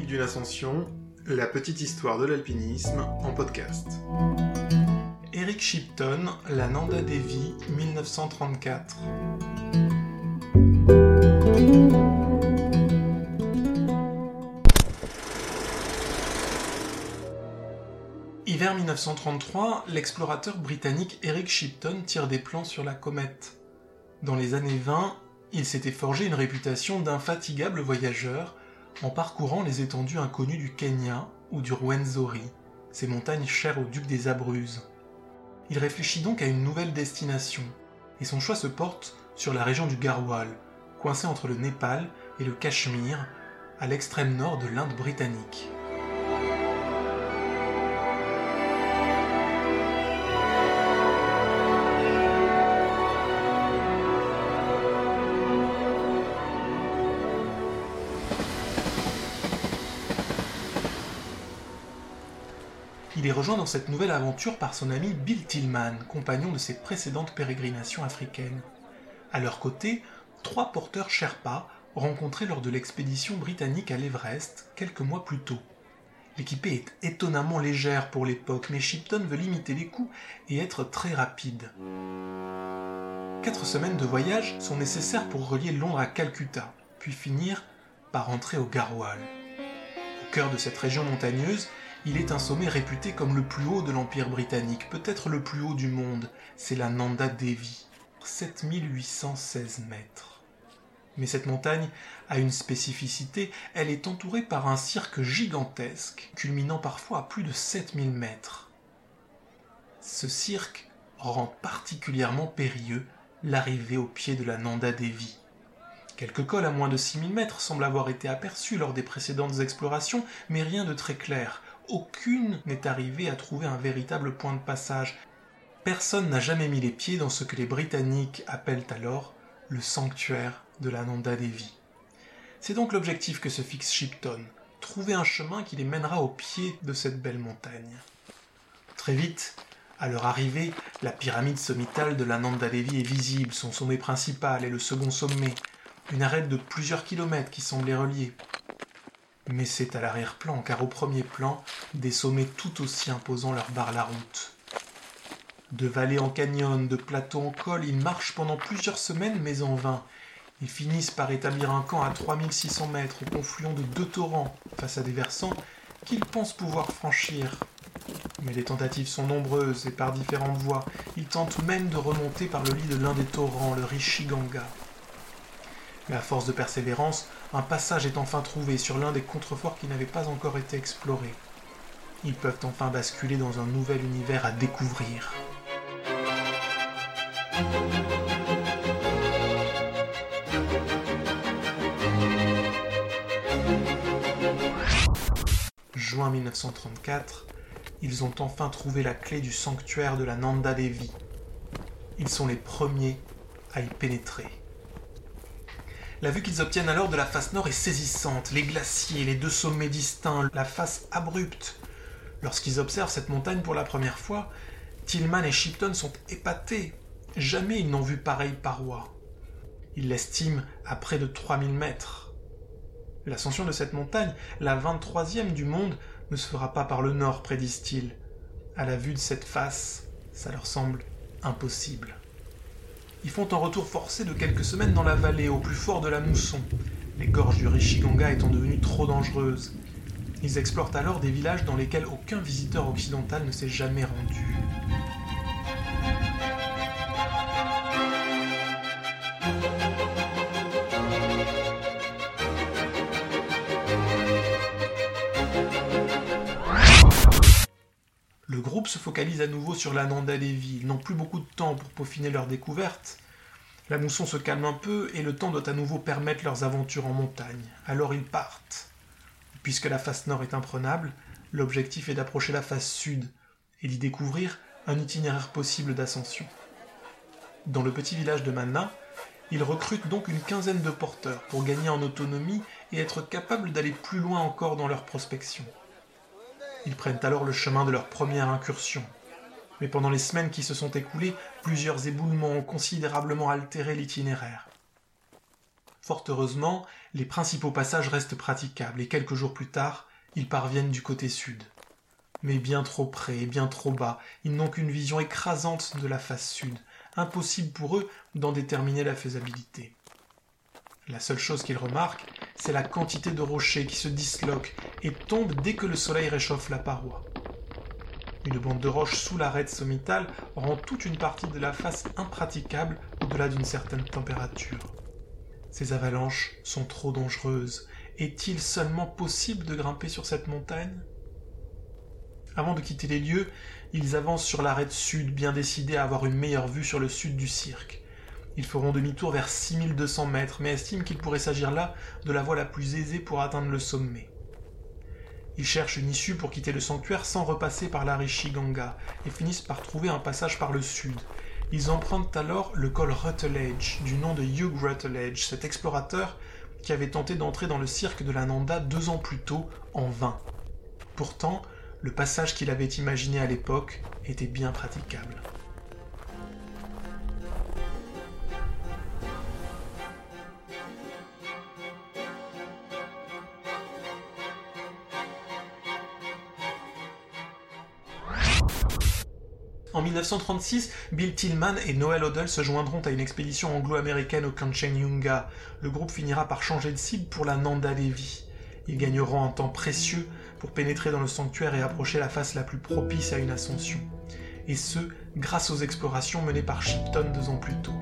d'une ascension, la petite histoire de l'alpinisme en podcast. Eric Shipton, la Nanda Devi, 1934. Hiver 1933, l'explorateur britannique Eric Shipton tire des plans sur la comète. Dans les années 20, il s'était forgé une réputation d'infatigable voyageur en parcourant les étendues inconnues du Kenya ou du Rwenzori, ces montagnes chères au duc des Abruzzes. Il réfléchit donc à une nouvelle destination, et son choix se porte sur la région du Garhwal, coincée entre le Népal et le Cachemire, à l'extrême nord de l'Inde britannique. Il est rejoint dans cette nouvelle aventure par son ami Bill Tillman, compagnon de ses précédentes pérégrinations africaines. À leur côté, trois porteurs Sherpas rencontrés lors de l'expédition britannique à l'Everest quelques mois plus tôt. L'équipée est étonnamment légère pour l'époque, mais Shipton veut limiter les coûts et être très rapide. Quatre semaines de voyage sont nécessaires pour relier Londres à Calcutta, puis finir par entrer au Garhwal. Au cœur de cette région montagneuse, il est un sommet réputé comme le plus haut de l'Empire britannique, peut-être le plus haut du monde, c'est la Nanda Devi, 7816 mètres. Mais cette montagne a une spécificité, elle est entourée par un cirque gigantesque, culminant parfois à plus de 7000 mètres. Ce cirque rend particulièrement périlleux l'arrivée au pied de la Nanda Devi. Quelques cols à moins de 6000 mètres semblent avoir été aperçus lors des précédentes explorations, mais rien de très clair aucune n'est arrivée à trouver un véritable point de passage. Personne n'a jamais mis les pieds dans ce que les Britanniques appellent alors le sanctuaire de la Nanda Devi. C'est donc l'objectif que se fixe Shipton, trouver un chemin qui les mènera au pied de cette belle montagne. Très vite, à leur arrivée, la pyramide sommitale de la Nanda Devi est visible, son sommet principal et le second sommet, une arête de plusieurs kilomètres qui semble les relier. Mais c'est à l'arrière-plan, car au premier plan, des sommets tout aussi imposants leur barrent la route. De vallée en canyon, de plateau en col, ils marchent pendant plusieurs semaines, mais en vain. Ils finissent par établir un camp à 3600 mètres, au confluent de deux torrents, face à des versants qu'ils pensent pouvoir franchir. Mais les tentatives sont nombreuses et par différentes voies. Ils tentent même de remonter par le lit de l'un des torrents, le Rishiganga. Mais à force de persévérance, un passage est enfin trouvé sur l'un des contreforts qui n'avaient pas encore été explorés. Ils peuvent enfin basculer dans un nouvel univers à découvrir. Juin 1934, ils ont enfin trouvé la clé du sanctuaire de la Nanda Devi. Ils sont les premiers à y pénétrer. La vue qu'ils obtiennent alors de la face nord est saisissante. Les glaciers, les deux sommets distincts, la face abrupte. Lorsqu'ils observent cette montagne pour la première fois, Tillman et Shipton sont épatés. Jamais ils n'ont vu pareille paroi. Ils l'estiment à près de 3000 mètres. L'ascension de cette montagne, la 23e du monde, ne se fera pas par le nord, prédisent-ils. À la vue de cette face, ça leur semble impossible. Ils font un retour forcé de quelques semaines dans la vallée, au plus fort de la mousson, les gorges du Rishiganga étant devenues trop dangereuses. Ils explorent alors des villages dans lesquels aucun visiteur occidental ne s'est jamais rendu. Le groupe se focalise à nouveau sur l'Ananda Devi. Ils n'ont plus beaucoup de temps pour peaufiner leur découverte. La mousson se calme un peu et le temps doit à nouveau permettre leurs aventures en montagne. Alors ils partent. Puisque la face nord est imprenable, l'objectif est d'approcher la face sud et d'y découvrir un itinéraire possible d'ascension. Dans le petit village de Manna, ils recrutent donc une quinzaine de porteurs pour gagner en autonomie et être capables d'aller plus loin encore dans leur prospection. Ils prennent alors le chemin de leur première incursion. Mais pendant les semaines qui se sont écoulées, plusieurs éboulements ont considérablement altéré l'itinéraire. Fort heureusement, les principaux passages restent praticables et quelques jours plus tard, ils parviennent du côté sud. Mais bien trop près et bien trop bas, ils n'ont qu'une vision écrasante de la face sud, impossible pour eux d'en déterminer la faisabilité. La seule chose qu'ils remarquent, c'est la quantité de rochers qui se disloquent et tombent dès que le soleil réchauffe la paroi. Une bande de roches sous l'arête sommitale rend toute une partie de la face impraticable au-delà d'une certaine température. Ces avalanches sont trop dangereuses. Est-il seulement possible de grimper sur cette montagne? Avant de quitter les lieux, ils avancent sur l'arête sud, bien décidés à avoir une meilleure vue sur le sud du cirque. Ils feront demi-tour vers 6200 mètres, mais estiment qu'il pourrait s'agir là de la voie la plus aisée pour atteindre le sommet. Ils cherchent une issue pour quitter le sanctuaire sans repasser par l'Arishiganga et finissent par trouver un passage par le sud. Ils empruntent alors le col Rutledge, du nom de Hugh Rutledge, cet explorateur qui avait tenté d'entrer dans le cirque de la Nanda deux ans plus tôt, en vain. Pourtant, le passage qu'il avait imaginé à l'époque était bien praticable. En 1936, Bill Tillman et Noel Odell se joindront à une expédition anglo-américaine au Kanchenjunga. Le groupe finira par changer de cible pour la Nanda Devi. Ils gagneront un temps précieux pour pénétrer dans le sanctuaire et approcher la face la plus propice à une ascension. Et ce, grâce aux explorations menées par Shipton deux ans plus tôt.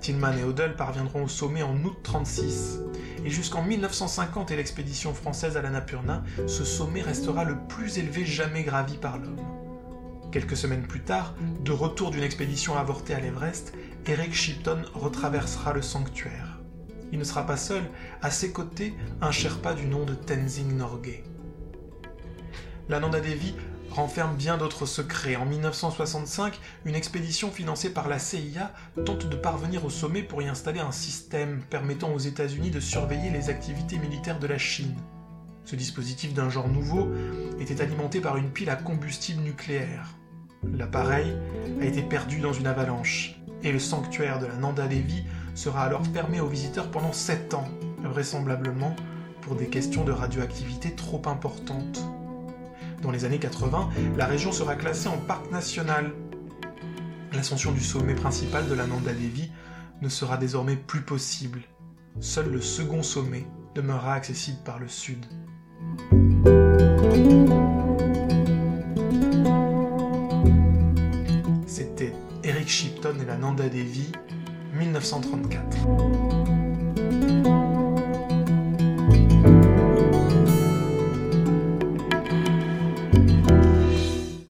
Tillman et Odell parviendront au sommet en août 36. Et jusqu'en 1950 et l'expédition française à l'Annapurna, ce sommet restera le plus élevé jamais gravi par l'homme. Quelques semaines plus tard, de retour d'une expédition avortée à l'Everest, Eric Shipton retraversera le sanctuaire. Il ne sera pas seul, à ses côtés, un Sherpa du nom de Tenzing Norgay. La Nanda Devi renferme bien d'autres secrets. En 1965, une expédition financée par la CIA tente de parvenir au sommet pour y installer un système permettant aux États-Unis de surveiller les activités militaires de la Chine. Ce dispositif d'un genre nouveau était alimenté par une pile à combustible nucléaire. L'appareil a été perdu dans une avalanche, et le sanctuaire de la Nanda Devi sera alors fermé aux visiteurs pendant 7 ans, vraisemblablement pour des questions de radioactivité trop importantes. Dans les années 80, la région sera classée en parc national. L'ascension du sommet principal de la Nanda Devi ne sera désormais plus possible. Seul le second sommet demeurera accessible par le sud. Et la Nanda Devi, 1934.